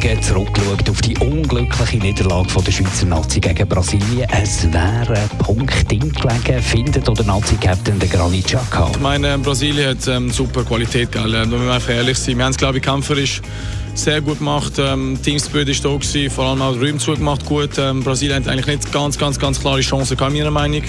Morgen zurückgeschaut auf die unglückliche Niederlage von der Schweizer Nazi gegen Brasilien. Es wäre ein Punkt gelegen, findet oder Nazi-Captain der Granit Xhaka. Ich meine, Brasilien hat ähm, super Qualität, gell? Ähm, wenn wir einfach ehrlich sind. Wir haben es, glaube ich, kämpferisch sehr gut gemacht. Ähm, Teamspirit war da, gewesen, vor allem auch die Räume zugemacht gut. Ähm, Brasilien hat eigentlich nicht ganz, ganz, ganz klare Chancen meiner Meinung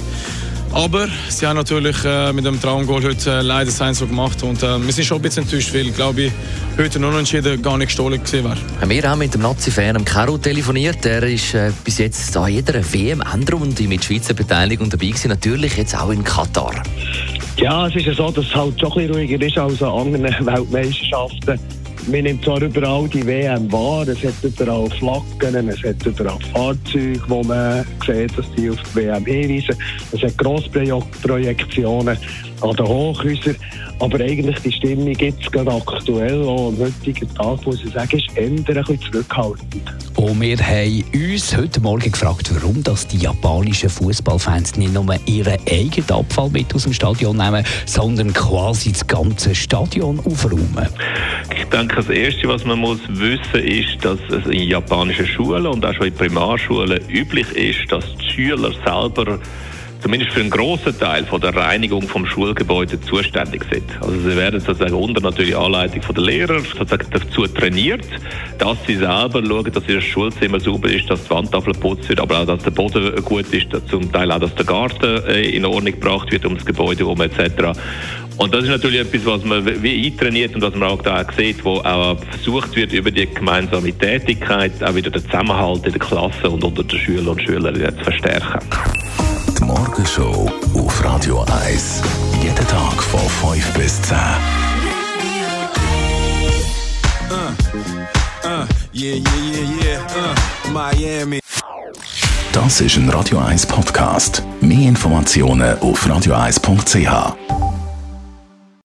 aber sie haben natürlich äh, mit dem Traumgoal heute äh, leider sein so gemacht und äh, wir sind schon ein bisschen enttäuscht, weil glaube ich heute nur entschieden gar nicht gestohlen gewesen wäre. Wir haben mit dem Nazi-Fan Caro telefoniert. Er ist äh, bis jetzt an jeder WM-Endrunde mit Schweizer Beteiligung dabei gewesen, natürlich jetzt auch in Katar. Ja, es ist ja so, dass es halt schon ein bisschen ruhiger ist als an anderen Weltmeisterschaften man nimmt zwar überall die WM wahr, es hat überall Flaggen, es hat überall Fahrzeuge, wo man sieht, dass die auf die WM hinweisen. Es hat Grossprojektionen an den Hochhäusern. Aber eigentlich die Stimmung jetzt gerade aktuell, auch am heutigen Tag, muss ich sagen, ist eher ein bisschen zurückhaltend. Und wir haben uns heute Morgen gefragt, warum das die japanischen Fußballfans nicht nur ihren eigenen Abfall mit aus dem Stadion nehmen, sondern quasi das ganze Stadion aufräumen. Ich denke, das Erste, was man muss wissen ist, dass es in japanischen Schulen und auch schon in Primarschulen üblich ist, dass die Schüler selber zumindest für einen grossen Teil von der Reinigung vom Schulgebäude zuständig sind. Also sie werden sozusagen unter natürlich Anleitung von der Lehrer dazu trainiert, dass sie selber schauen, dass ihr Schulzimmer sauber ist, dass die Wandtafel geputzt wird, aber auch, dass der Boden gut ist, zum Teil auch, dass der Garten äh, in Ordnung gebracht wird ums Gebäude herum etc. Und das ist natürlich etwas, was man wie eintrainiert und was man auch da sieht, wo auch versucht wird, über die gemeinsame Tätigkeit auch wieder den Zusammenhalt in der Klasse und unter den Schülern und Schülerinnen zu verstärken. Morgenshow auf Radio 1. Jeden Tag von 5 bis 10. Yeah, yeah, yeah, yeah. Uh, Miami. Das ist ein Radio 1 Podcast. Mehr Informationen auf radio1.ch.